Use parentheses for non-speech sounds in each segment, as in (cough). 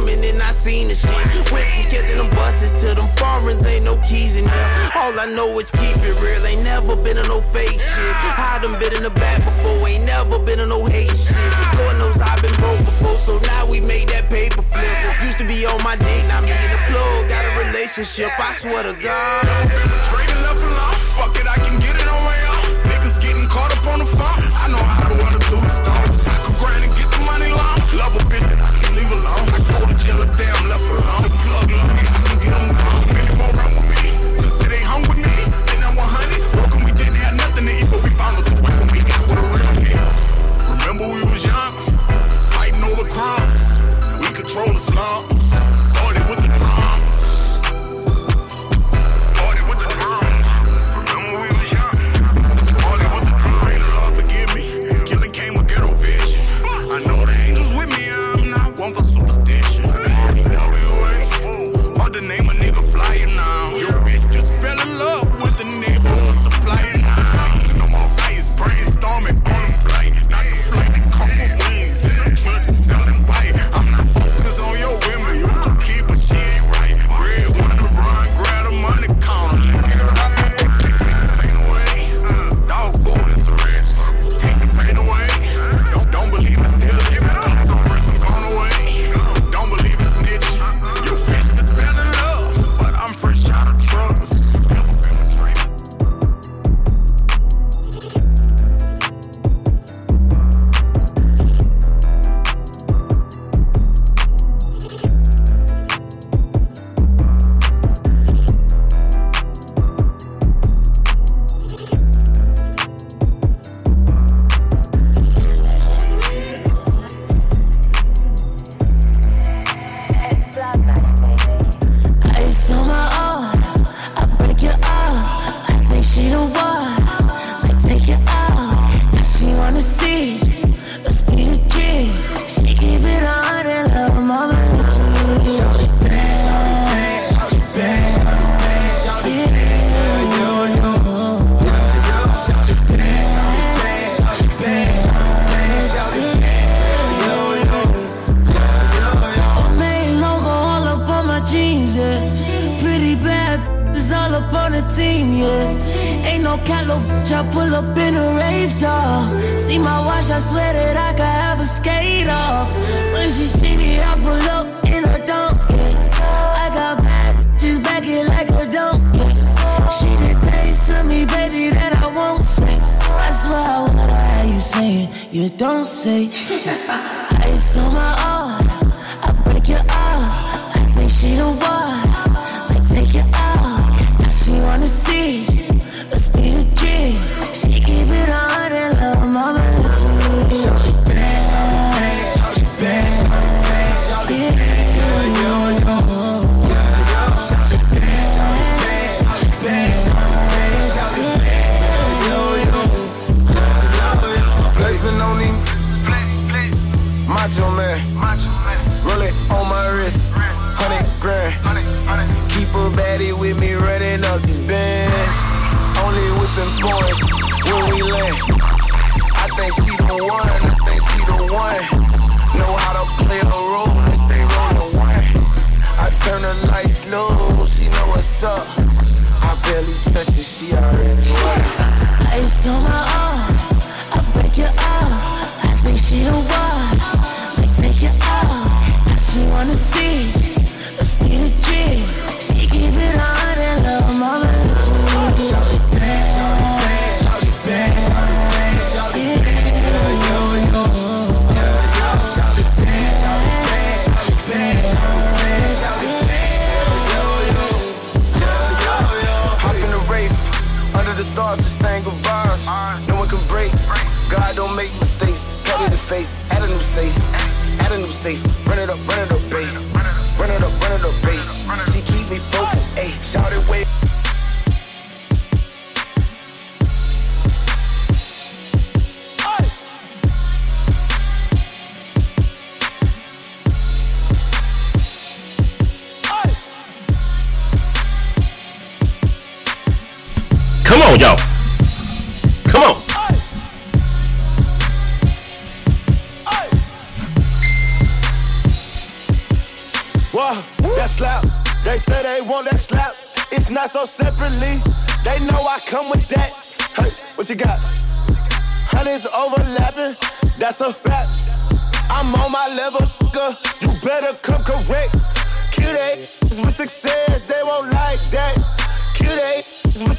coming and I seen the shit. Went from catching them buses to them foreigns, ain't no keys in here. All I know is keep it real, ain't never been in no fake shit. I done been in the back before, ain't never been in no hate shit. Lord knows I've been broke before, so now we made that paper flip. Used to be on my dick, now me in the plug got a relationship, I swear to God. Don't be left alone, fuck it, I can get it on my own. Niggas getting caught up on the phone.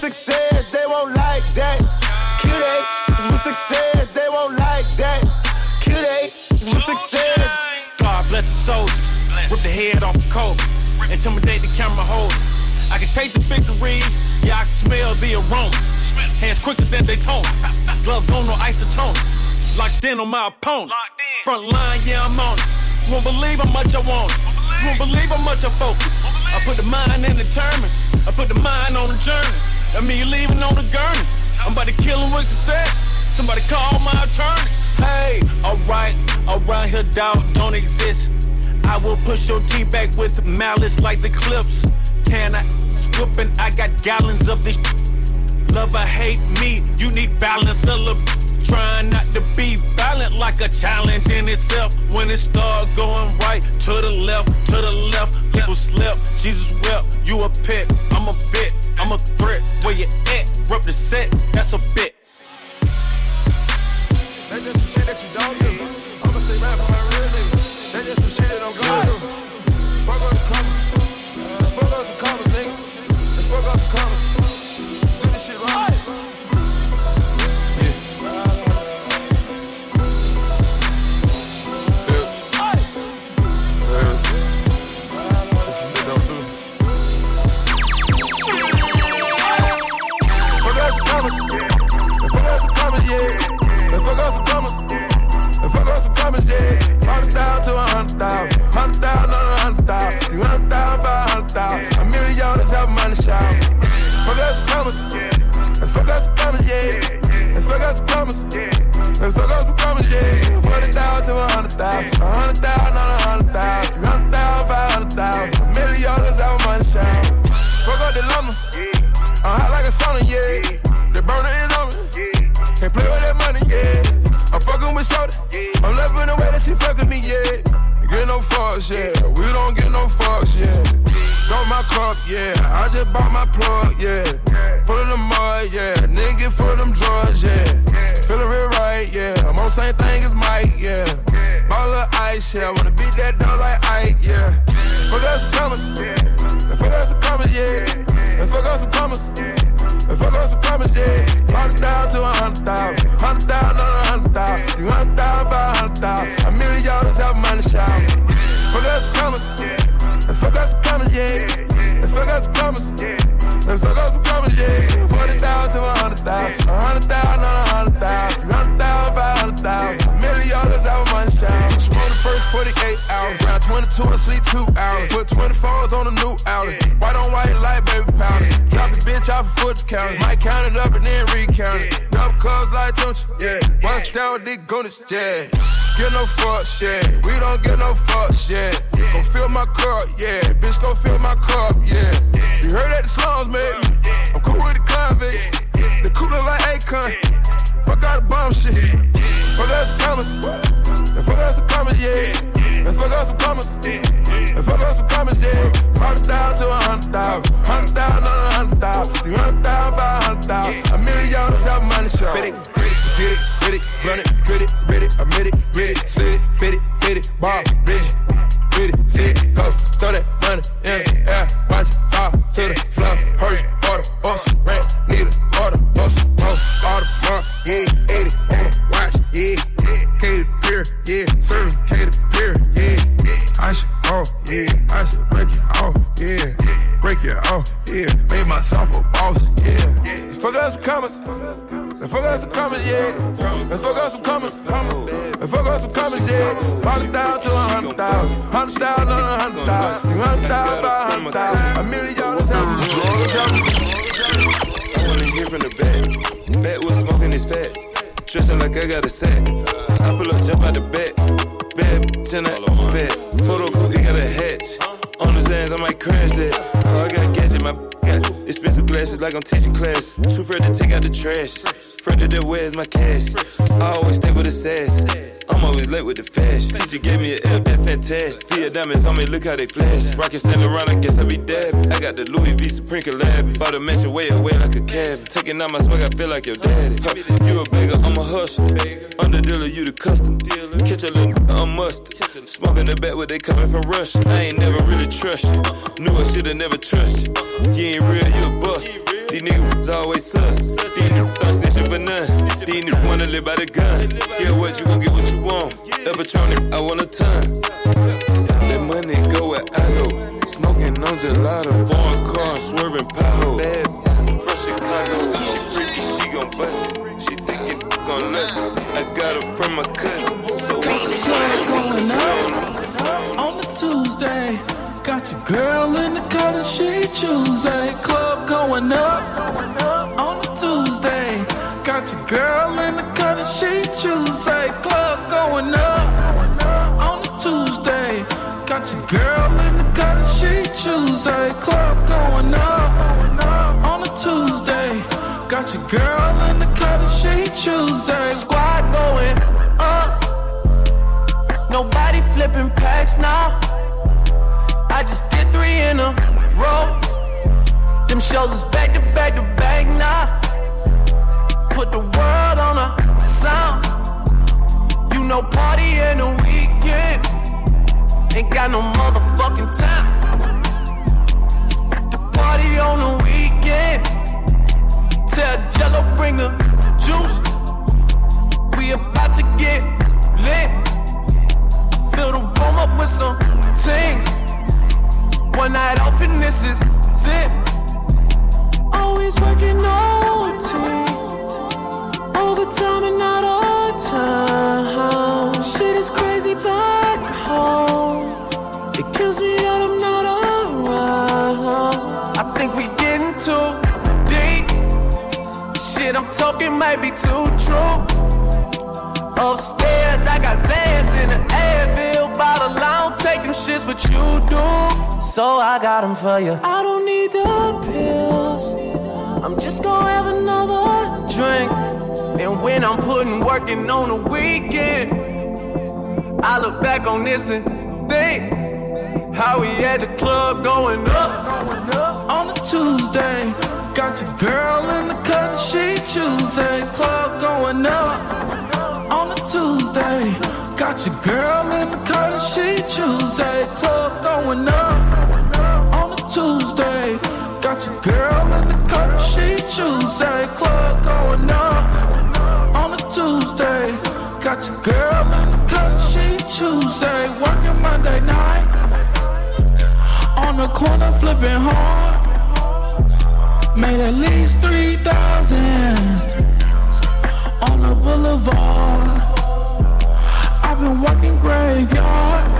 Success, they won't like that. Cute is with success, they won't like that. Cute is with success. God bless the soldiers. Rip the head off the coat. Intimidate the camera holder. I can take the victory. Yeah, I can smell the aroma. Hands quicker than Daytona. Gloves on, no isotone. Locked in on my opponent. Front line, yeah, I'm on it. You won't believe how much I want it. You won't believe how much I focus. I put the mind in the tournament. I put the mind on the journey. That mean you leaving on the gurney. I'm about to kill him with success. Somebody call my attorney. Hey, alright, around here doubt don't exist. I will push your teeth back with malice like the clips. Can I whooping? I got gallons of this. Love or hate me, you need balance. A little trying not to be violent like a challenge in itself. When it start going right to the left, to the left, people slip. Jesus wept, you a pet, I'm a bit, I'm a threat. Where you at? Rep the set, that's a bit. That's just some shit that you don't do. I'ma stay for my nigga. That's just some shit that I'm going through. To a hundred thousand. Hundred thousand on a hundred thousand. Three hundred thousand, five hundred thousand. A million dollars have money shout. Fuck some commas. Let's fuck up some commas, yeah. Let's fuck some commas. Let's fuck up some commas, yeah. Forty thousand to a hundred thousand. A hundred thousand on a hundred thousand. Three hundred thousand, five hundred thousand. A million dollars have money shout. Fuck up the lumber. I'm hot like a sauna, yeah. The burner is on me. Can't play with that with Shorty. I'm loving the way that she fucking me, yeah. Get no fucks, yeah. We don't get no fucks, yeah. Throw my cup, yeah. I just bought my plug, yeah. Full of the mud, yeah. Nigga full of them drugs, yeah. Feeling real right, yeah. I'm on the same thing as Mike, yeah. Ball of ice, yeah. I wanna beat that dog like Ike, yeah. Fuck us some commas. yeah. Fuck us some commas, yeah. Fuck up some commas. Let's fuck up some commas, yeah. Hundred thousand to a hundred thousand. Hundred thousand on a hundred thousand. Three hundred thousand, five hundred thousand. A million dollars have money shout. Fuck up some commas. Let's fuck up some commas, yeah. Let's fuck up some commas. Let's fuck commas, yeah. Forty thousand to a hundred thousand. A hundred thousand on a hundred thousand. Three hundred thousand, five hundred thousand. A million dollars have money shout. First 48 hours. Round 22 and sleep two hours. Put 24s on a new outlet. White on white like baby powder. Drop the bitch off a foot count. Might count it up and then recount it. Double cubs like Tunch. Yeah. Bust down with Dick Gunners. Yeah. Get no fuck shit. We don't get no fuck shit. Go fill my cup, yeah. Bitch, go fill my cup, yeah. You heard that the slums me. I'm cool with the convicts. The cooler like Akon. Fuck out the bomb shit. Fuck out the commas. And fuck out some commas, yeah. And fuck out some commas. And fuck out some commas, yeah. Hundred thousand to a hundred thousand. Hundred thousand on a hundred thousand. Three hundred thousand, five hundred thousand. A million dollars have money show. Get it, get it, get it, run it, grit it, grit it, admit it, grit it, slit it, fit it, fit it, bob, rich it. With it, see it, go, throw that money in the air, watch it fall to the floor. Hurry, order, bust, rent, need a order, bust, bust, order, mark, yeah, 80, on the watch, yeah. Beer, yeah, serving cater beer, yeah. I should, oh, yeah, I should break it off, yeah. Break it off, yeah. Made myself a boss, yeah. Let's fuck up some commas. Let's fuck up some commas, yeah. Let's fuck up some commas. Let's fuck up some commas, yeah. Hundred thousand to a hundred thousand. Hundred thousand on a hundred thousand. Hundred thousand, five hundred thousand. A million dollars out I wanna hear from the back. Back was smoking his fat. Dressing like I got a sack. I pull up, jump out the bed. Bad bitch in that bed. Photo cookie got a hatch. On his hands, I might crash that. Oh, I got a gadget, my got expensive glasses like I'm teaching class. Too afraid to take out the trash. Friend of where's my cash? I always stay with the sass. I'm always late with the fashion. Teacher gave me an L, that fantastic. Via diamonds on me, look how they flash. Rockets stand around, I guess I be dabbing. I got the Louis V Supreme collab. Bought a mansion way away like a cab. Taking out my swag, I feel like your daddy. Huh, you a beggar, I'm a hustler. Under dealer, you the custom dealer. Catch a little, I'm mustard. Smoking the bat where they coming from Russia. I ain't never really trust you. Knew I should've never trust you. You ain't real, you a bust. These niggas always sus. These niggas thought for none. These niggas wanna live by the gun. Get what you gon' get what you want. Evatronic, I want a ton. Let money go where I go. Smoking on gelato. Foreign car, swerving pothole. Bad from Chicago. She freaky, she gon' bust it. She think it gon' lust it. I got her from my cousin. So going up on the Tuesday. Got your girl in the cut and she Tuesday. Club going up on the Tuesday. Got your girl in the cut and she Tuesday. Club going up on the Tuesday. Got your girl in the cut and she Tuesday. Club going up on a Tuesday. Got your girl in the cut and she Tuesday. Squad going up. Nobody flipping packs now. I just did three in a I got them for you. I don't need the pills. I'm just gonna have another drink. And when I'm putting working on the weekend, I look back on this and think how we had the club going up. on a Tuesday. Got your girl in the cut, she Tuesday. Club going up on a Tuesday. Got your girl in the cut, she Tuesday. Club going up. Got your girl in the cut, she Tuesday. Club going up on a Tuesday. Got your girl in the cut, she Tuesday. Working Monday night on the corner flipping hard. Made at least 3,000 on the boulevard. I've been working graveyard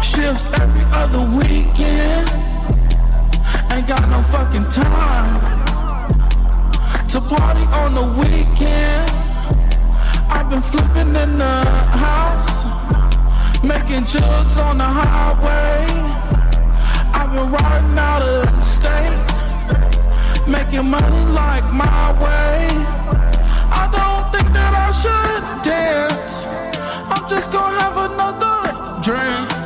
shifts every other weekend. Time to party on the weekend. I've been flipping in the house, making jugs on the highway. I've been riding out of state, making money like my way. I don't think that I should dance. I'm just gonna have another drink.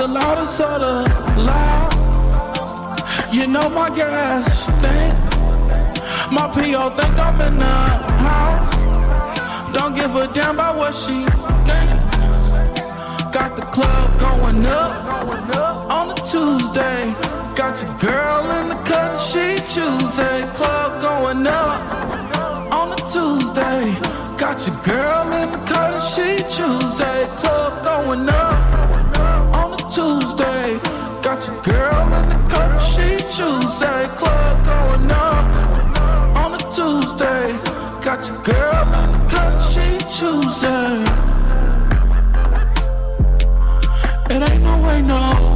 The loudest of the loud. You know my gas stink. My PO think I'm in the house. Don't give a damn about what she think. Got the club going up on a Tuesday. Got your girl in the cut, she Tuesday. Club going up on a Tuesday. Got your girl in the cut, she Tuesday. Club going up Tuesday. Got your girl in the cut, she Tuesday. Club going up on a Tuesday. Got your girl in the cut, she Tuesday. It ain't no way, no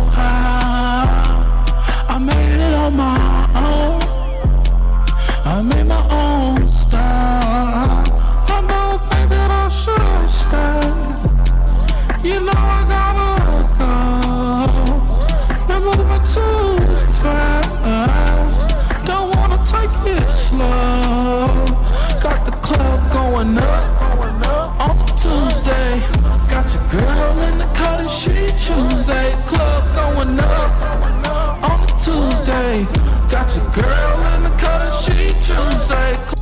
up on Tuesday. Got your girl in the cut and she Tuesday.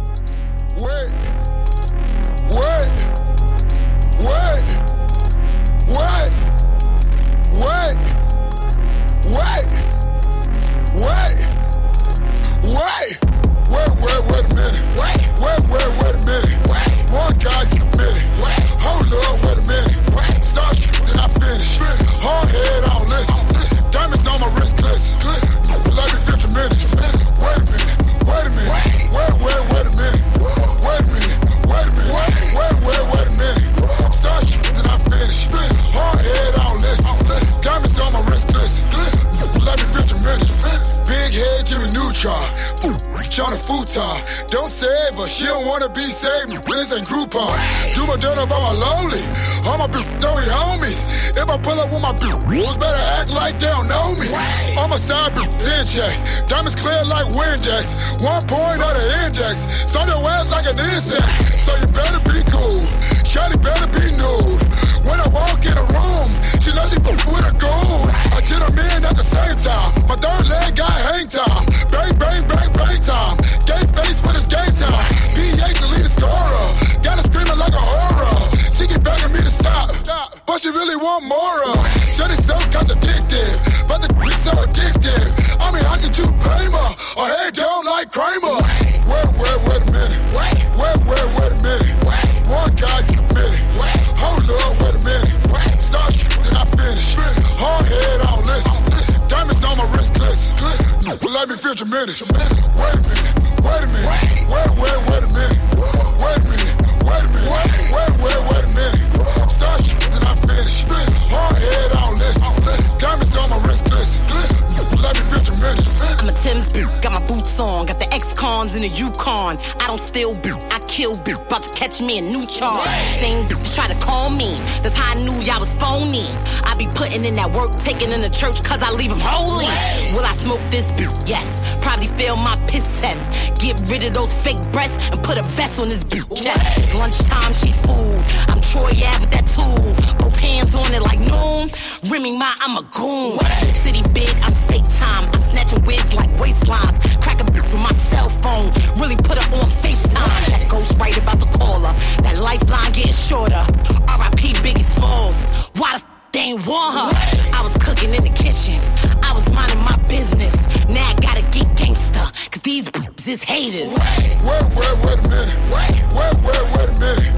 Yukon. I kill boot, about to catch me a new charge. Same bitch try to call me, that's how I knew y'all was phony. I be putting in that work, taking in the church, cause I leave them holy. Will I smoke this boot? Yes. Probably fail my piss test. Get rid of those fake breasts and put a vest on this boot chest. It's lunchtime, she food. I'm Troy Ave with that tool. Both hands on it like noon. Remy Ma, I'm a goon. City big, I'm state time. I'm snatching wigs like waistlines. Crack a bitch with my cell phone. Really put her on FaceTime. That ghost right about to call her. That lifeline getting shorter. R.I.P. Biggie Smalls. Why the they ain't want her? I was cooking in the kitchen. I was minding my business. Now I gotta get gangster. Cause these b****s (laughs) is haters. Wait, wait, wait wait a minute. Wait, wait, wait, wait a minute.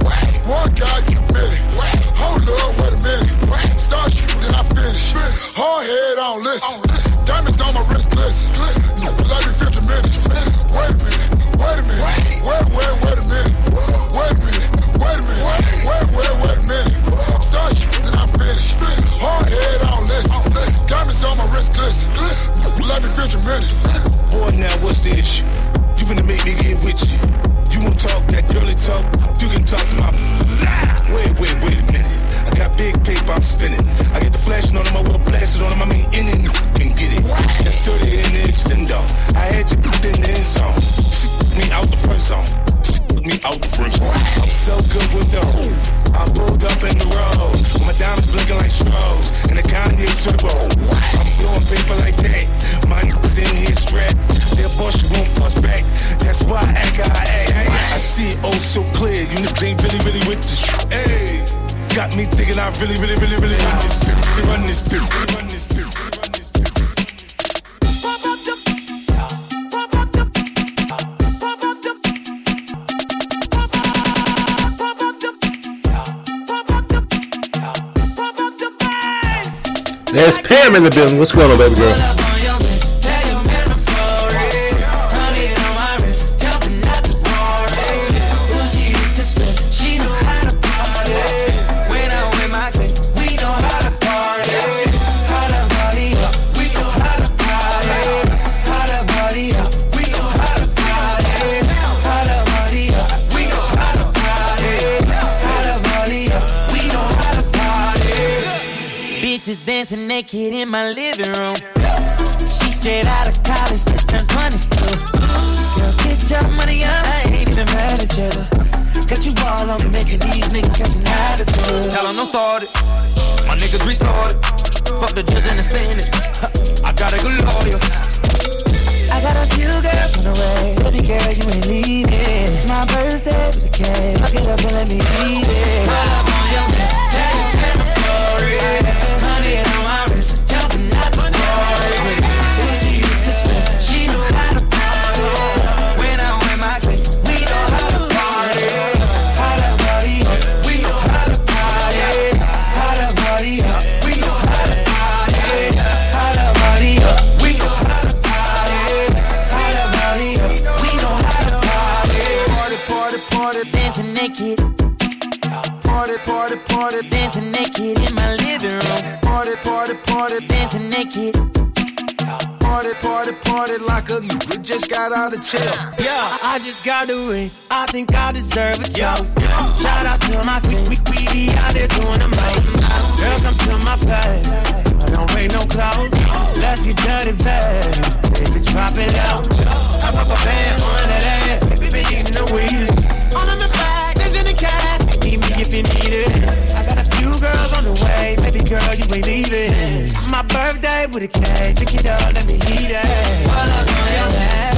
One goddamn minute. Hold up, wait a minute. Start then I finish. Hard head on listen. Diamonds on my wrist glisten. Let me 50 minutes. Wait a minute. Wait a minute. Wait, wait, wait a minute. Wait a minute. Wait a minute. Wait, wait, wait a minute. Start then I finish. Hard head on listen. Diamonds on my wrist glisten. Let me 50 minutes. Boy, now what's the issue? You finna make me get with you. You won't talk that girly talk. You can talk to my. Wait, wait, wait a minute. I got big paper I'm spinning. I get the flashing on them, I will blast it on them. I mean, in and can get it. That's 30 in the extendo. I had you in the end zone. She me out the front zone. Took me out the front. I'm so good with them. I pulled up in the road. My diamonds blinking like strobes. And the Kanye circle. I'm blowing paper like that. My niggas in here strapped. Their you won't bust back. That's why I act how I see it oh so clear. You niggas ain't really, really with this. Hey. Got me thinking I really, really, really, really run this. Run this. Run this. Run this There's Pam in the building. What's going on, baby girl? Naked in my living room. She straight out of college, just turned 22. Girl, get your money up, I ain't even mad at you. Got you all on me, making these niggas catch an attitude. Tell them don't start it. My niggas retarded. Fuck the judge and the sentence. I got a good lawyer. I got a few girls on the way. Baby girl, you ain't leaving. It's my birthday with the cake. Fuck it up and let me eat it. Of jail. yeah. I just got the ring. I think I deserve a toast. Shout out to my team. We, we be out there doing the most. Girl, come to my place. I don't wear no clothes. Let's get dirty, babe. Baby, drop it out. I pop a band on that ass. Baby, been eating the weed. All in the bag, there's in the cash. Need me if you need it. I got a few girls on the way. Baby girl, you ain't leaving. My birthday with a cake. Pick it up, let me eat it. Pull up on your head.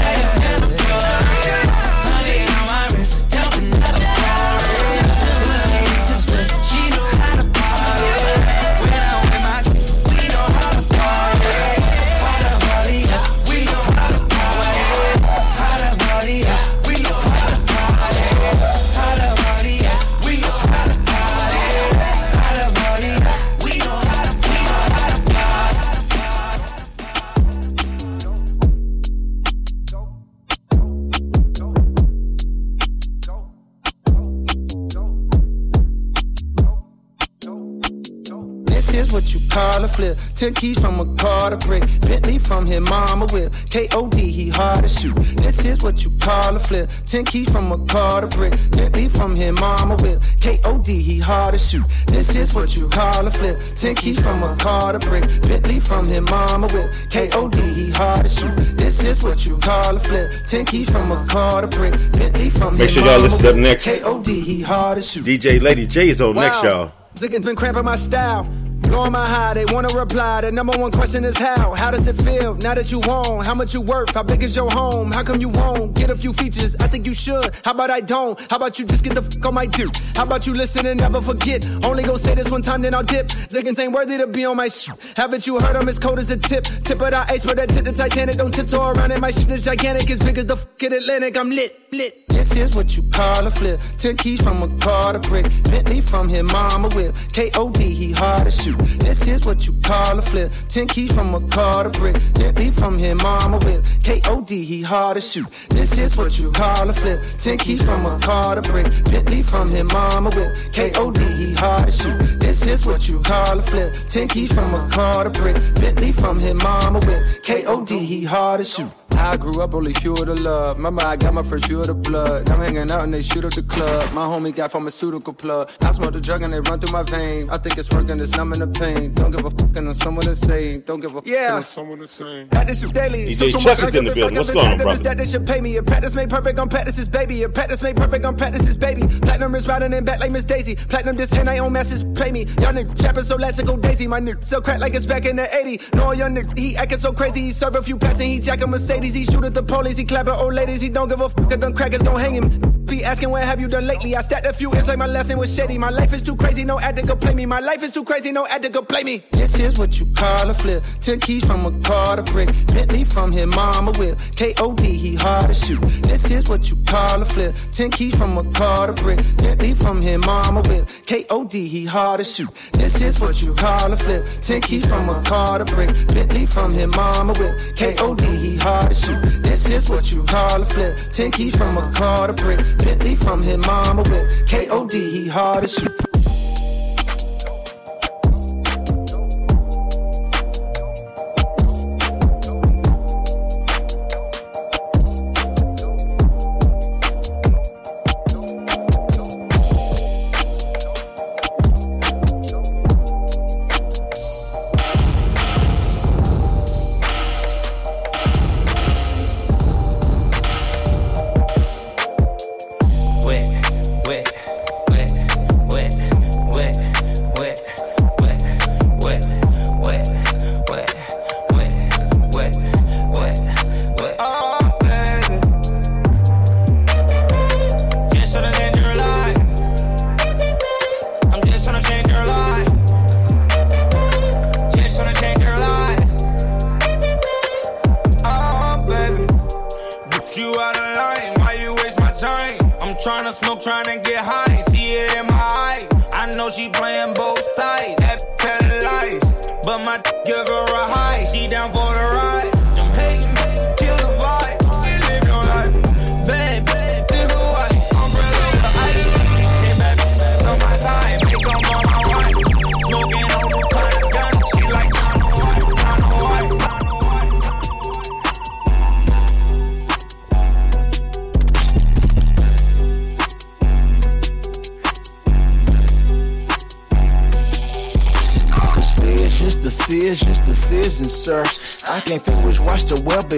Flip. Ten keys from a car to brick. Bentley from his mama whip. K.O.D. he hard to shoot. This is what you call a flip. Ten keys from a car to brick. Bentley from his mama whip. K.O.D. he hard to shoot. This is what you call a flip. Ten keys from a car to brick. Bentley from his mama whip. K.O.D. he hard to shoot. This is what you call a flip. Ten keys from a car to brick. Bentley from Make sure y'all listen up next. K.O.D. he hard to shoot. DJ Lady J is on next, Wow. y'all. Ziggins been cramping my style. Blowing my high, they wanna reply. The number one question is how? How does it feel now that you own? How much you worth? How big is your home? How come you won't get a few features? I think you should. How about I don't? How about you just get the fuck on my dick? How about you listen and never forget? Only go say this one time, then I'll dip. Ziggins ain't worthy to be on my shit. Haven't you heard I'm as cold as a tip? Tip of the ice where that tip the Titanic. Don't tiptoe around it. My shit is gigantic, as big as the fucking Atlantic. I'm lit, This is what you call a flip. Ten keys from a car to brick. Bentley from his mama whip. K.O.D. he hard to shoot. This is what you call a flip. Ten keys from a car to brick. Bentley from his mama whip. K.O.D. he hard to shoot. This is what you call a flip. Ten keys from a car to brick. Bentley from his mama whip. K.O.D. he hard to shoot. This is what you call a flip. Ten keys from a car to brick. Bentley from his mama whip. K.O.D. he hard to shoot. I grew up only fuel to love. Remember, I got my first fuel to blood. I'm hanging out and they shoot up the club. My homie got pharmaceutical plug. I smoke the drug and they run through my vein. I think it's working, it's numbing the pain. Don't give a fuck and I'm someone the same. Don't give a fuck Yeah. and I'm someone the same. That this is daily. DJ Chuck is in the building. What's going on, brother? That they should pay me. A practice made perfect on practices, baby. A practice made perfect on practices, baby. Platinum is riding in back like Miss Daisy. Platinum this and I own masses, pay me. Y'all niggas trapping so let's go Daisy. My nigga sell crack like it's back in the 80. No, young nigga, he acting so crazy. He serve a few passes and he jack a Mercedes. He shoot at the police, he clap at old ladies. He don't give a fuck them crackers gon' hang him. Be asking what have you done lately? I stacked a few, it's like my lesson was Shady. My life is too crazy, no addict could play me. My life is too crazy, no addict could play me. This is what you call a flip. Ten keys from a car to brick. Bentley from his mama whip. K.O.D. he hard to shoot. This is what you call a flip. Ten keys from a car to brick. Bentley from his mama whip. K.O.D. he hard to shoot. This is what you call a flip. Ten keys from a car to brick. Bentley from his mama whip. K.O.D. he hard to This is what you call a flip. Ten keys from a car to brick. Bentley from his mama whip. K.O.D. he hard to shoot.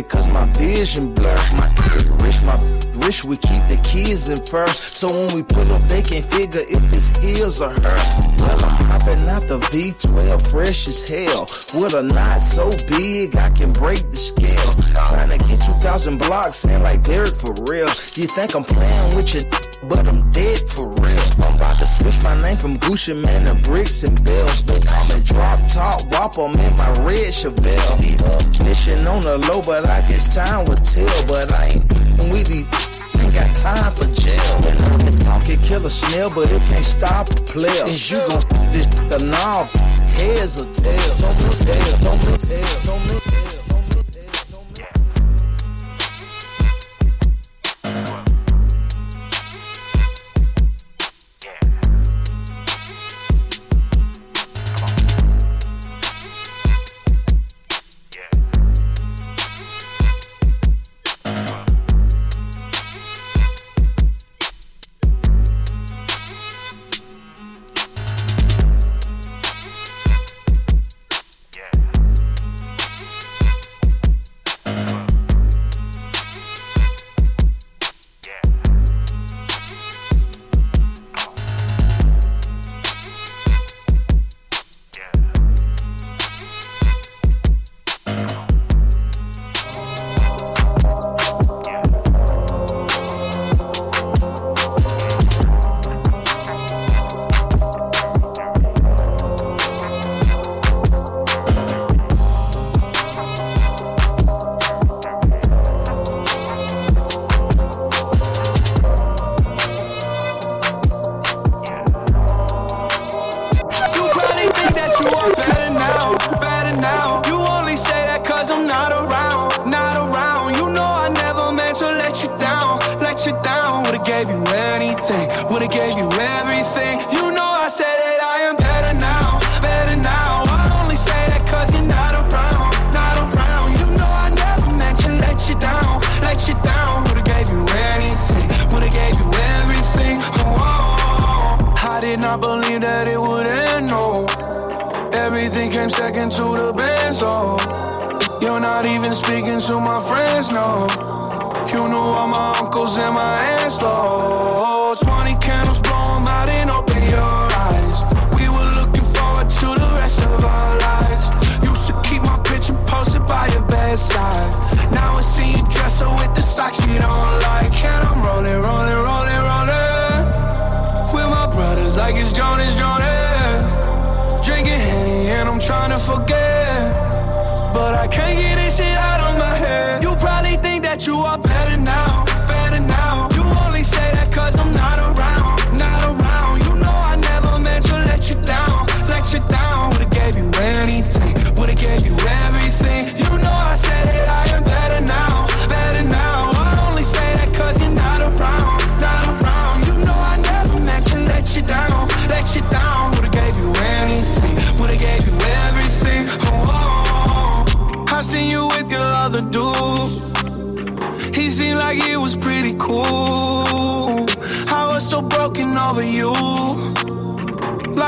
cause my vision blurred kids in first. So when we pull up, they can figure if it's his or her. Well, I'm hopping out the V12, fresh as hell. With a knot so big, I can break the scale. Trying to get 2,000 blocks in like Derek for real. You think I'm playing with you, but I'm dead for real. I'm about to switch my name from Gucci Mane to Bricks and Bells. i'm a Drop Top Whopper, man, my red Chevelle. The on the low, but I guess time will tell. But I ain't time for jail. Can kill a snail, but it can't stop a player. And you gon' this the knob? Heads or tails? So much tails, tails, tails.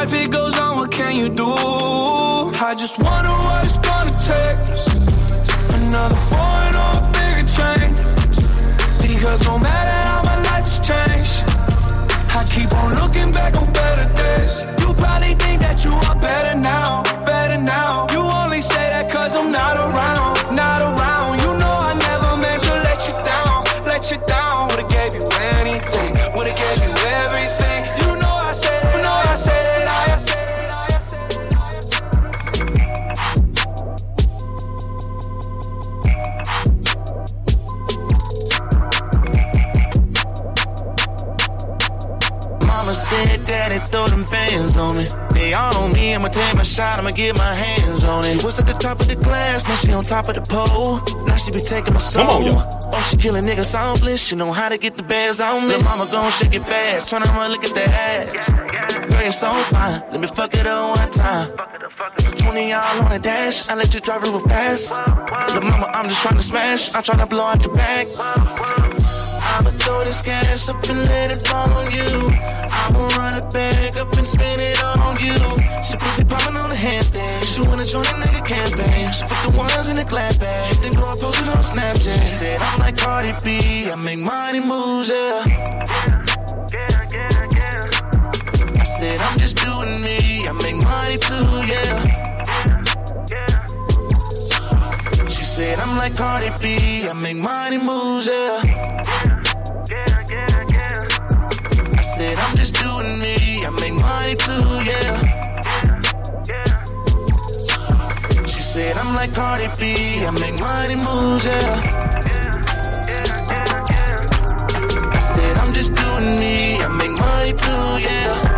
life, it goes on, what can you do? I just wonder what it's gonna take. Another foreign or a bigger change. Because no matter how my life has changed, I keep on looking back on better days. You probably think that you are better now, better now. You only say that cause I'm not around. Throw bands on me. They all on me, I'ma take my shot, I'ma get my hands on it. She was at the top of the class, now she on top of the pole. Now she be taking my soul. Come on, y'all. Oh, she killing niggas soundless. She know how to get the bands on me. Mama gon' shake it fast. Turn around, look at that ass. Girl, you're so fine. Let me fuck it up one time. 20 y'all on the dash. I let you drive real fast. Lil' mama, I'm just trying to smash. I'm trying to blow out your back. Throw this cash up and let it fall on you. I'ma run it back up and spin it on you. She pussy popping on the handstand. She wanna join a nigga campaign. She put the ones in the clap bag. Then go and post it on Snapchat. She said, I'm like Cardi B. I make money moves, yeah. I said, I'm just doing me. I make money too, yeah. She said, I'm like Cardi B. I make money moves, yeah. Said, I'm just doing me. I make money too, yeah. She said, I'm like Cardi B. I make money moves, yeah. I said, I'm just doing me. I make money too, yeah.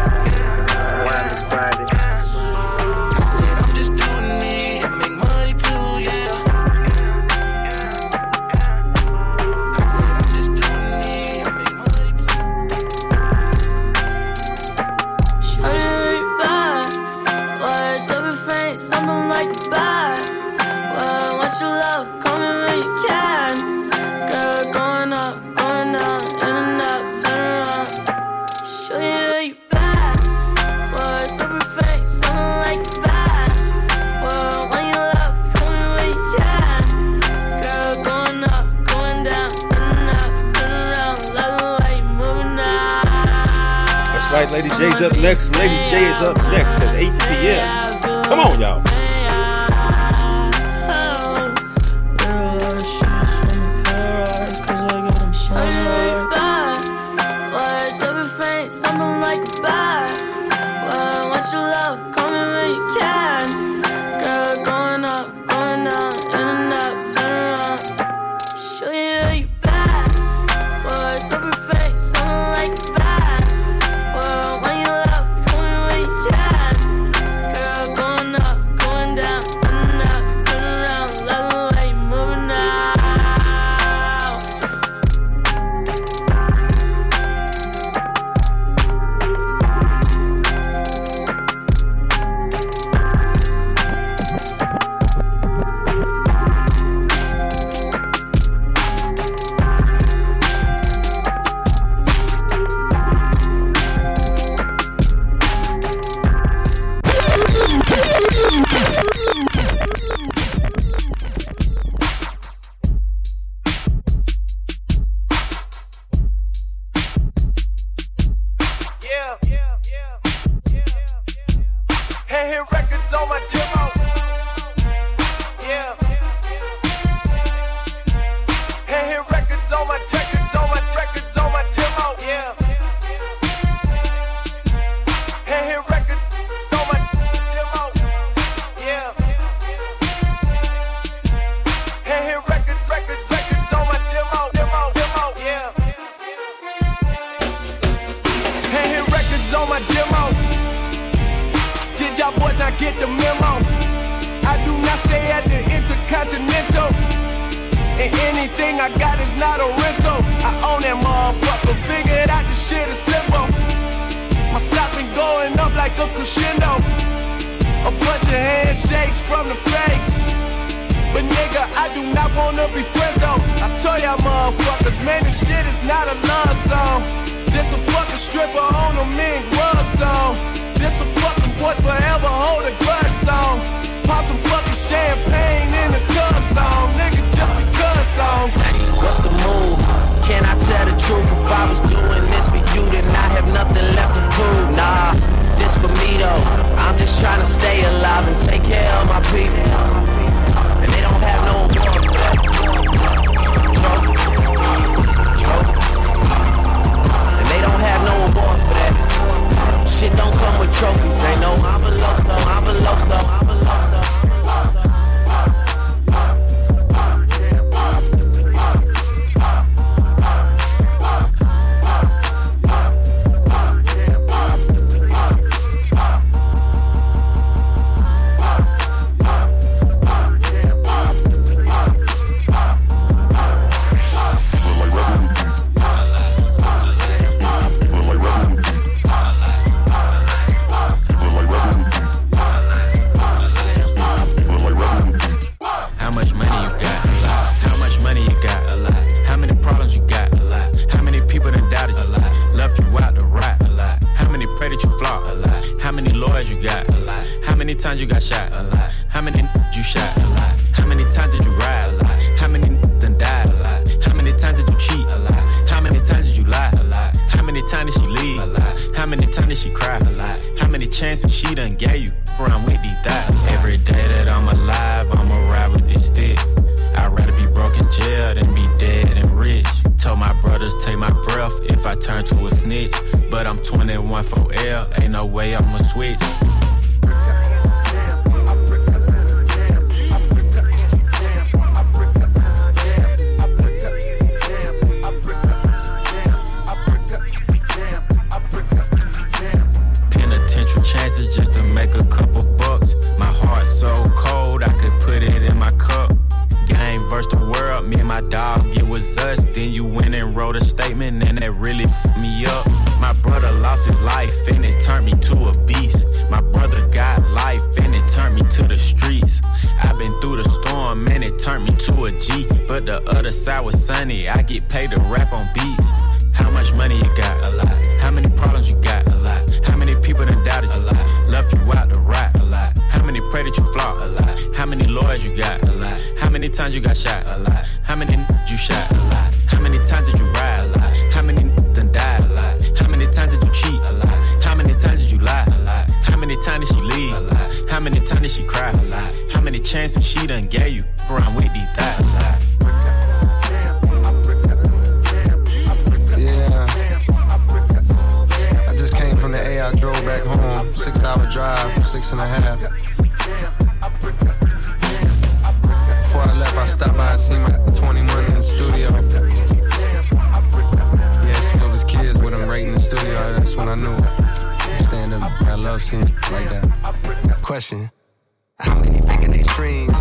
J's up next. Lady J is up next at 8 p.m. Come on, y'all. G. But the other side was sunny, I get paid to rap on beats. How much money you got? A lot. How many problems you got? A lot. How many people done doubted you? A lot. Left you out to rot? A lot. How many pray that you flop? A lot. How many lawyers you got? A lot. How many times you got shot? A lot. How many n- you shot? A lot. How many times did you ride? A lot. How many n- done died? A lot. How many times did you cheat? A lot. How many times did you lie? A lot. How many times did she leave? A lot. How many times did she cry? A lot. How many chances she done gave you? Around with these thighs? Yeah. I just came from the A. I drove back home. Six hour drive, six and a half. Before I left, I stopped by and seen my 21 in the studio. Had two of his kids with him right in the studio. That's when I knew. Stand up. I love seeing like that. Question. Faking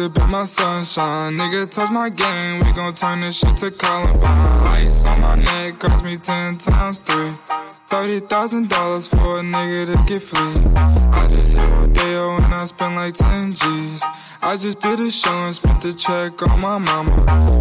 to be my sunshine? Nigga, touch my game, we gon' turn this shit to Columbine. Ice on my neck cost me ten times three. Thirty thousand dollars for a nigga to get free. I just hit Rodeo and I spent like ten G's. I just did a show and spent the check on my mama.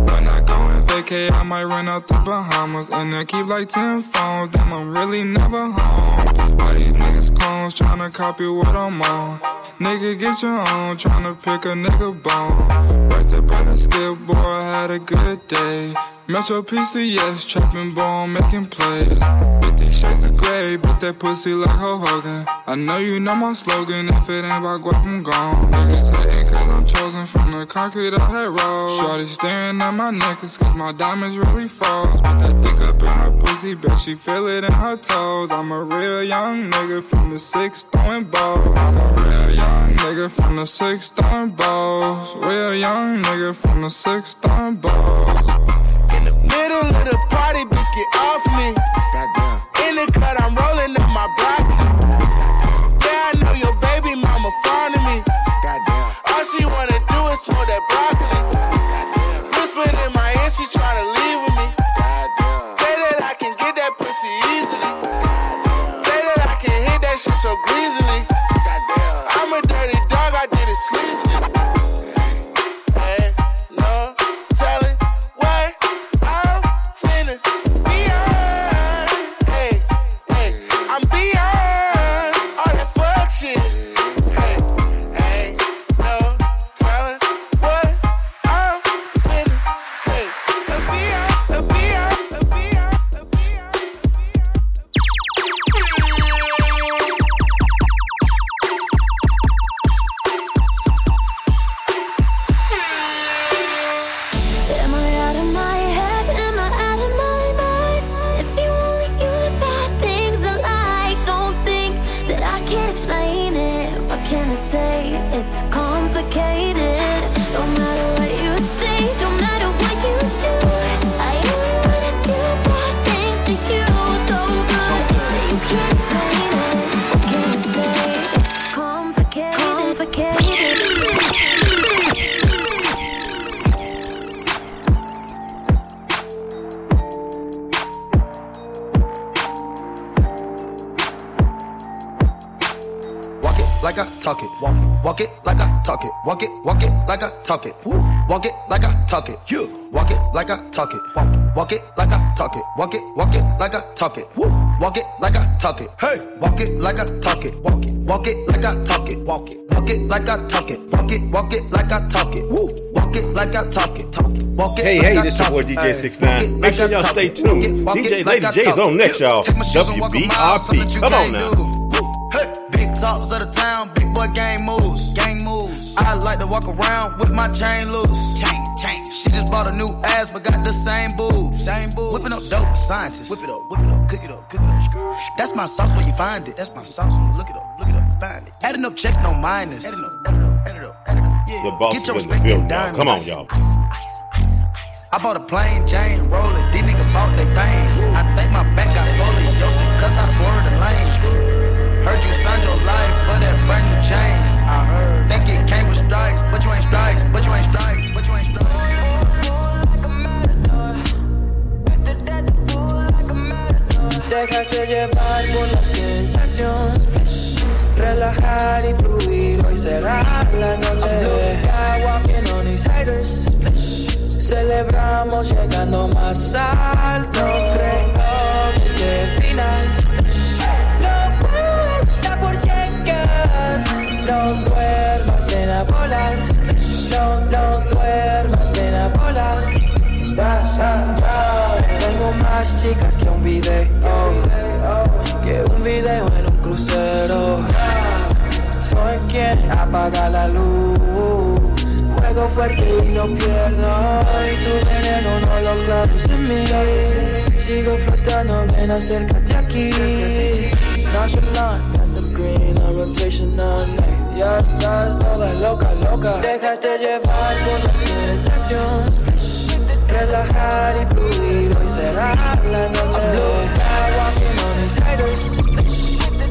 When I go and vacay, I might run out the Bahamas. And I keep like ten phones, damn, I'm really never home. All these niggas clones tryna copy what I'm on. Nigga, get your own, tryna pick a nigga bone. Right there by the skip, boy, I had a good day. Metro PCS, trapping ball, making plays. 50 shades of gray, but that pussy like Hulk Hogan. I know you know my slogan, if it ain't about guap, I'm gone. Niggas I'm chosen from the concrete I had rolled. Shorty staring at my necklace cause my diamonds really froze. Put that dick up in her pussy, bet she feel it in her toes. I'm a real young nigga from the six throwing balls. I'm a real young nigga from the six throwing balls. Real young nigga from the six throwing balls. In the middle of the party, bitch, get off me. In the cut, I'm rolling up my broccoli. She wanna do is smoke that broccoli. Talk it. You. Walk it like I talk it. Walk it. Walk it like I talk it. Walk it. Walk it like I talk it. Woo. Walk it like I talk it. Hey. Walk it like I talk it. Walk it. Walk it like I talk it. Walk it. Walk it like I talk it. Walk it. Walk it like I talk it. Woo. Walk it like I talk it. Talk it. Walk it Hey, like hey, I this your boy. DJ Hey. 69. Make sure y'all stay tuned. DJ Lady J is on next, y'all. WBRP. Come on now. Hey, big talks of the town, big boy gang moves, gang moves. I like to walk around with my chain loose, chain, chain. She just bought a new ass, but got the same boobs, same boobs. Whipping up dope, scientists. Whip it up, whip it up, cook it up, cook it up. That's my sauce when you find it. That's my sauce when you look it up, look it up, find it. Adding up checks, no minus. Adding up, adding up, adding up, adding up. Yeah. The boss Get your is in the respect building, in y'all. diamonds. Come on, y'all. I bought a plain Jane roller, these niggas bought their fame. I think my back got scoliosis, cause I swerved the lane. Heard you signed your life but you ain't. Déjate llevar por la sensación. Relajar y fluir, hoy será la noche. I'm walking on these haters. Celebramos llegando más alto. Creo que es el final. Bueno está por llegar. No duermas, ven a. No, no duermas, ven a volar. Tengo más chicas que un video. Que un video en un crucero. Soy quien apaga la luz. Juego fuerte y no pierdo. Y tu veneno no lo claves en mí. Sigo flotando, ven acércate aquí. Nonchalant, got the green on rotation night. Ya estás toda loca, loca. Déjate llevar por la sensación. Relajar y fluir, hoy será la noche. I'm blue sky walking on.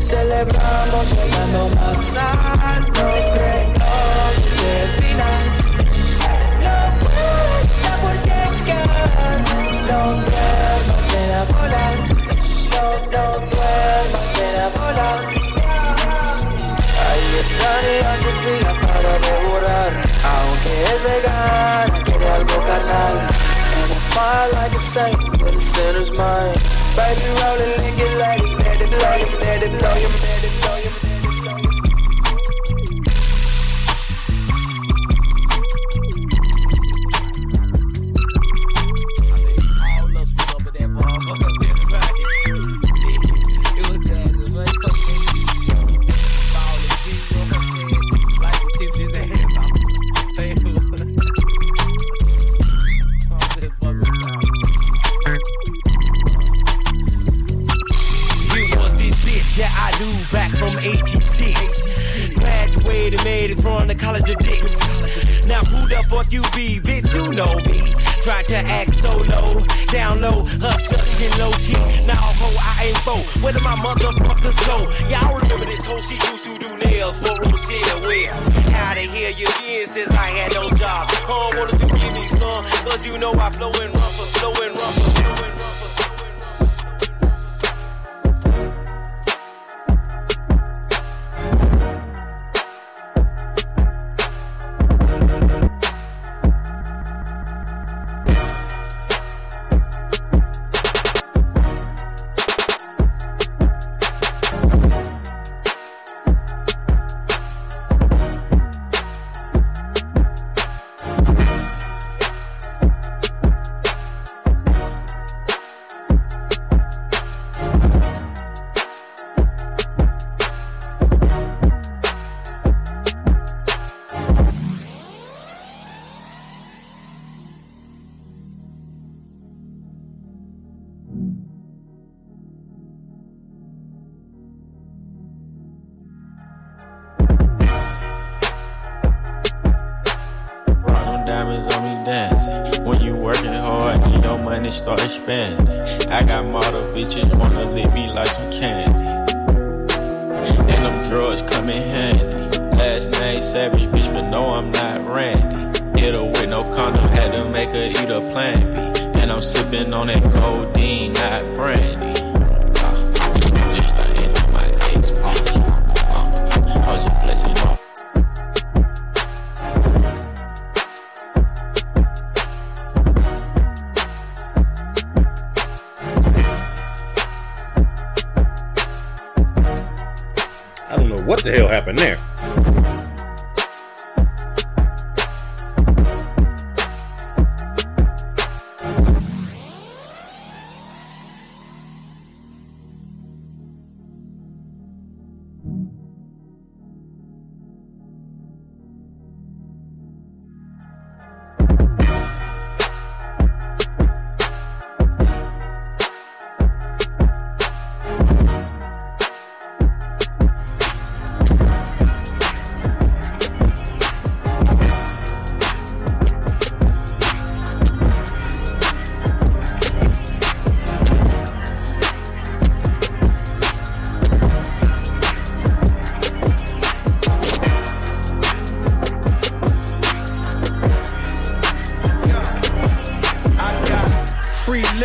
Celebramos llegando más alto. Creo que es el final. Bueno está por llegar. No duermas, ven a volar. No, no duermas, ven a volar. Ella se fila para devorar. Aunque es vegana, quiere algo carnal. And I smile like a saint with a sinner's mind. Baby, roll it, lick it, let it, let it blow you, let it blow you.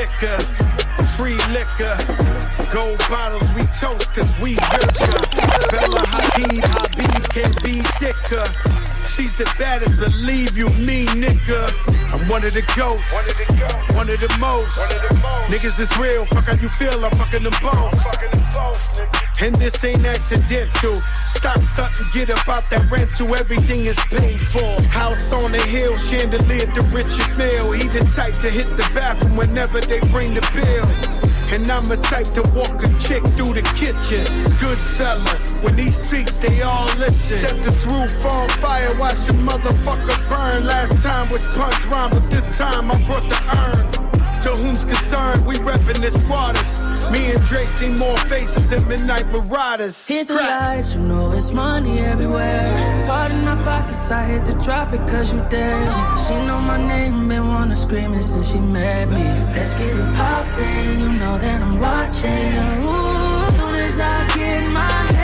Liquor, free liquor. Gold bottles we toast cause we richer. Bella Hadid, Habib can be thicker. She's the baddest, believe you me, nigga. I'm one of the goats, one of the goats. One of the, most. Niggas is real, fuck how you feel, I'm fucking them both. And this ain't accidental. Stop stunting, get up out that rental. Everything is paid for. House on the hill, chandelier to Richard Mille. He the type to hit the bathroom whenever they bring the bill. And I'm the type to walk a chick through the kitchen. Good fella, when he speaks, they all listen. Set this roof on fire, watch a motherfucker burn. Last time was punch rhyme, but this time I brought the urn. To whom's concerned, we reppin' the squatters. Me and Dre see more faces than midnight marauders. Hit the lights, you know it's money everywhere. Part in my pockets, I hit to drop it cause you dead. She know my name, been wanna scream it since she met me. Let's get it poppin', you know that I'm watching. Ooh, soon as I get my hands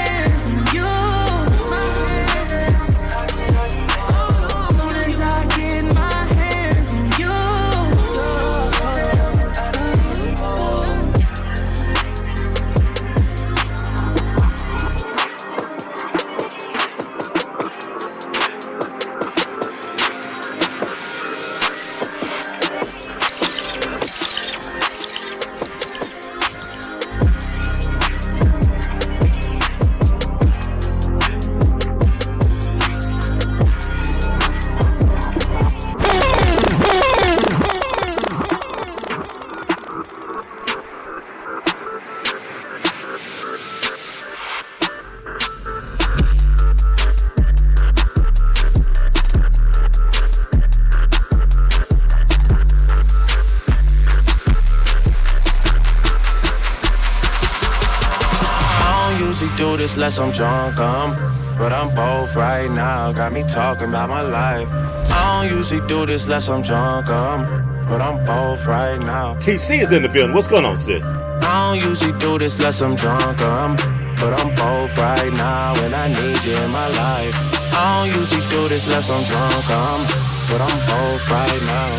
this less I'm drunk, um, but I'm both right now. Got me talking about my life. I don't usually do this less I'm drunk, um, but I'm both right now. TC is in the building. What's going on, sis? I don't usually do this less I'm drunk, um, but I'm both right now, and I need you in my life. I don't usually do this less I'm drunk, um, but I'm both right now.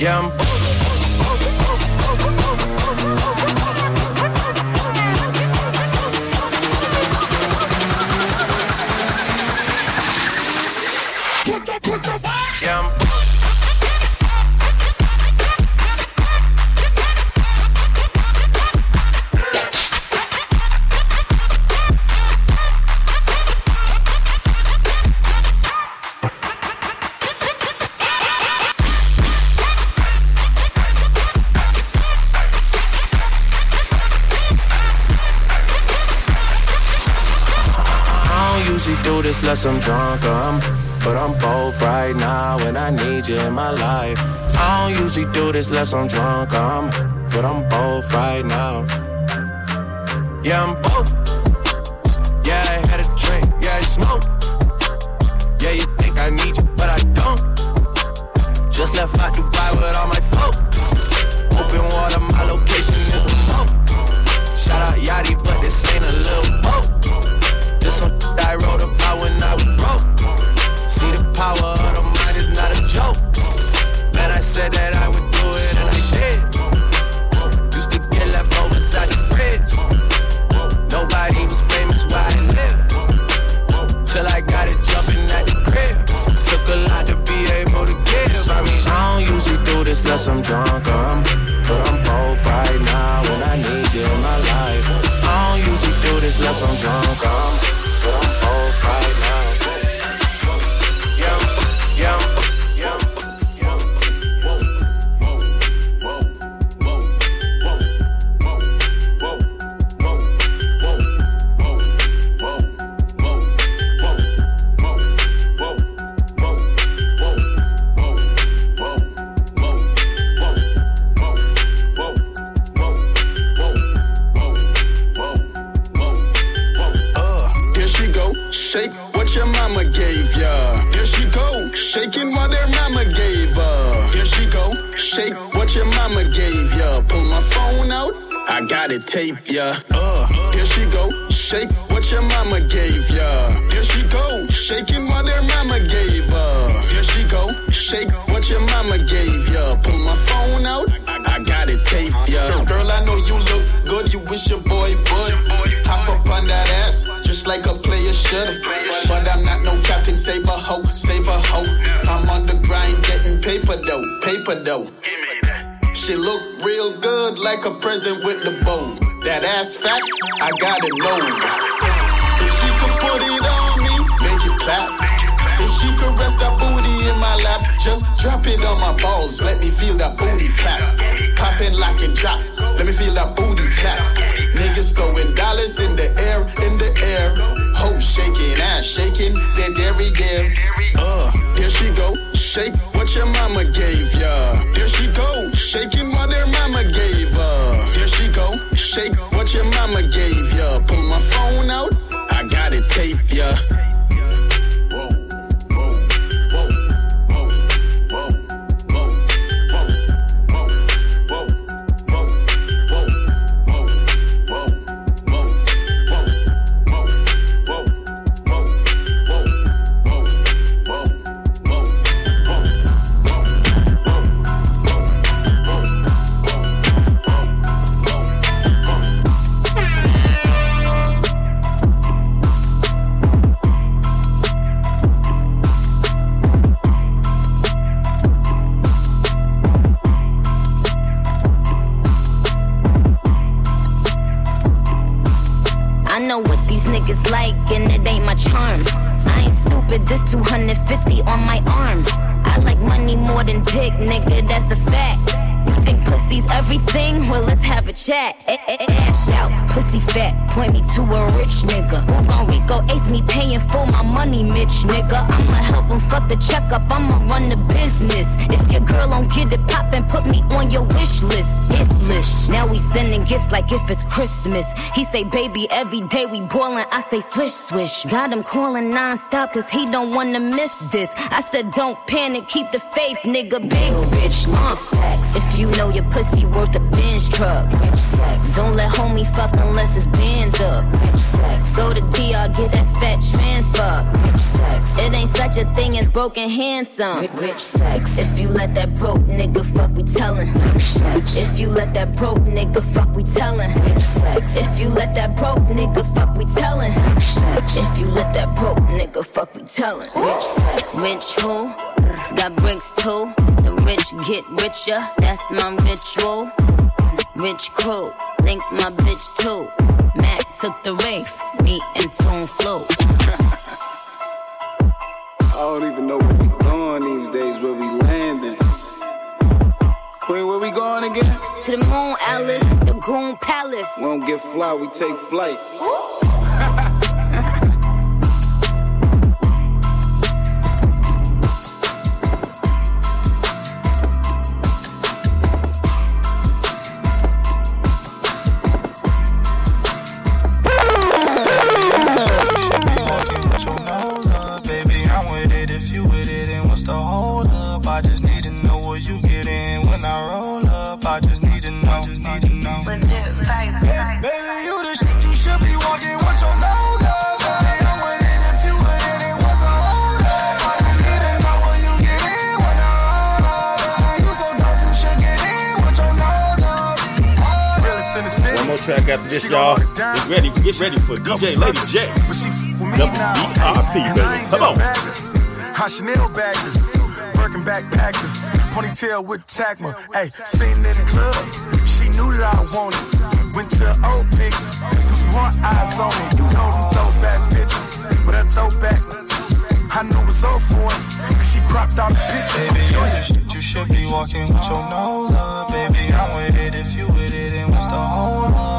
Yeah, I'm both. Less I'm drunk, um, but I'm both right now, and I need you in my life. I don't usually do this less I'm drunk, I'm, but I'm both right now. Yeah, I'm both. Unless I'm drunk, um, but I'm both right now and I need you in my life. I don't usually do this unless I'm drunk, I'm tape ya. Uh, here she go, shake what your mama gave ya. Here she go, shaking what their mama gave her. Here she go, shake what your mama gave ya. Pull my phone out, I got it tape ya. Girl, I know you look good, you wish your boy would. Hop up on that ass, just like a player should. But I'm not no captain, save a hoe, save a hoe. I'm on the grind, getting paper though, paper though. She look real good, like a present with the I gotta know. If she could put it on me, make it clap. If she could rest that booty in my lap, just drop it on my balls, let me feel that booty clap. Pop and lock and drop, let me feel that booty ya. Say, baby, every day we boilin'. I say, swish, swish. Got him calling non-stop cause he don't wanna miss this. I said, don't panic, keep the faith, nigga. Big bitch, uh. If you know your pussy worth a Benz truck. Don't let homie fuck unless it's bands up. Bitch sex. Go to DR, get that fat transfer. It ain't such a thing as broken handsome. Rich sex. If you let that broke nigga fuck, we tellin'. If you let that broke nigga fuck, we tellin'. If you let that broke nigga fuck, we tellin'. If you let that broke nigga fuck, we tellin'. Rich. Rich who? Got bricks too. The rich get richer. That's my ritual. Rich crew, link my bitch too. Mac took the Wraith, me and Tune flew. I don't even know where we going these days, where we landing. Queen, where we going again? To the moon, Alice, the Goon Palace. We don't get fly, we take flight. One more track after this, y'all. Get ready, get ready for DJ Lady J. WBRP, baby. Come on. Hot Chanel bagger, Birkin backpacker, ponytail with Tacma. Hey, seen in the club, she knew that I wanted. Went to old pics, put some more eyes on it. You know them throwback pictures, but that throwback, I knew was all for it. Cause she cropped out the picture. Baby, you you should be walking with your nose up. Baby, I'm with it if you with it. And what's the hold up?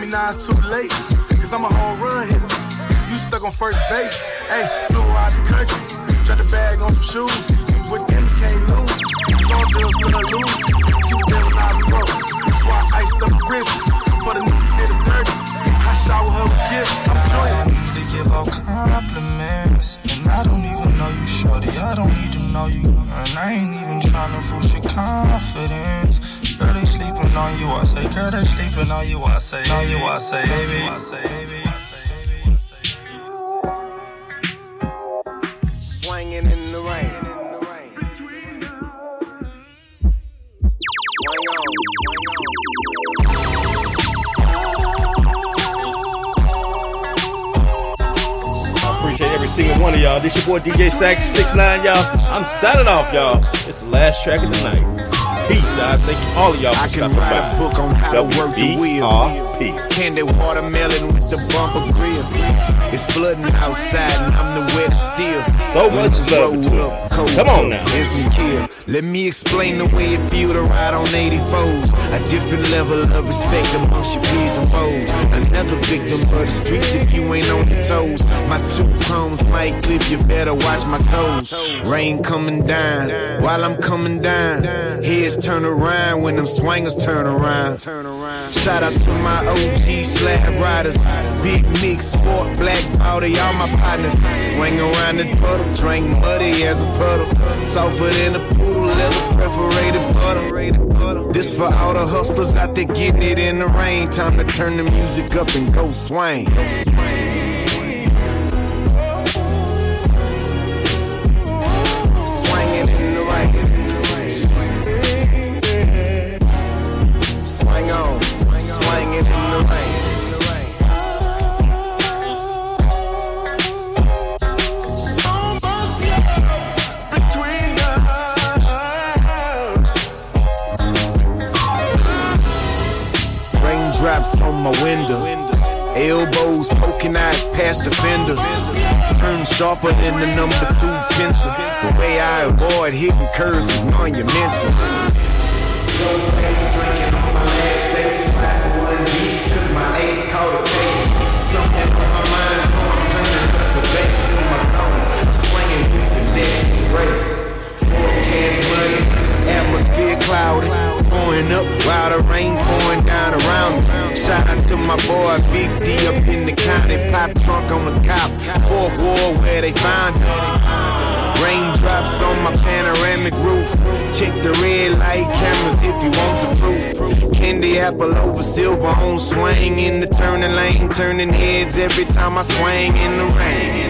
Homie, now it's too late. Cause I'm a home run hitter. You stuck on first base, hey, flew out the country. Dropped the bag on some shoes, with them can't lose. Bills with her lose. She was there when I was broke. That's why I iced up wrist. For the niggas did it dirty. I shower her with gifts, I'm joining. usually give all compliments. And I don't even know you, shorty. I don't need to know you. And I ain't even trying to boost your confidence. Sleeping on you. I say, girl, they sleeping on you. I say, on you. I say, baby. Swinging in the rain. I appreciate every single one of y'all. This your boy DJ Sax 69, y'all. I'm signing off, y'all. It's the last track of the night. Peace. I thank all of y'all I can write a book on how to work the wheel. Candy watermelon with the bumper grill. It's flooding outside and I'm the wettest steel. So much love to up, cold Come on now. and some kill. Let me explain the way it feel to ride on 84s. A different level of respect amongst your peers and foes. Another victim of the streets if you ain't on your toes. My two chromes might clip, you better watch my toes. Rain coming down while I'm coming down. Heads turn around when them swingers turn around. Turn around. Shout out to my OG slab riders. Big mix, sport, black all my partners. Swing around the puddle, drink muddy as a puddle. Softer than a pool, leather perforated butter. This for all the hustlers out there getting it in the rain. Time to turn the music up and go swing. Swinging Walking out past the fender. Turn sharper than the number two pencil. The way I avoid hitting curves is monumental. So drinking on my last sex, one deep, cause my ace caught a case. Something on my mind, so I'm turning up the bass in my zone. Swinging with the next race. Forecast money, atmosphere cloudy. Pouring up while the rain pouring down around me. Shout out to my boy Big D up in the county. Pop trunk on the cop. Fourth wall where they find him. Raindrops on my panoramic roof. Check the red light cameras if you want the proof. Candy apple over silver on swing in the turning lane. Turning heads every time I swing in the rain.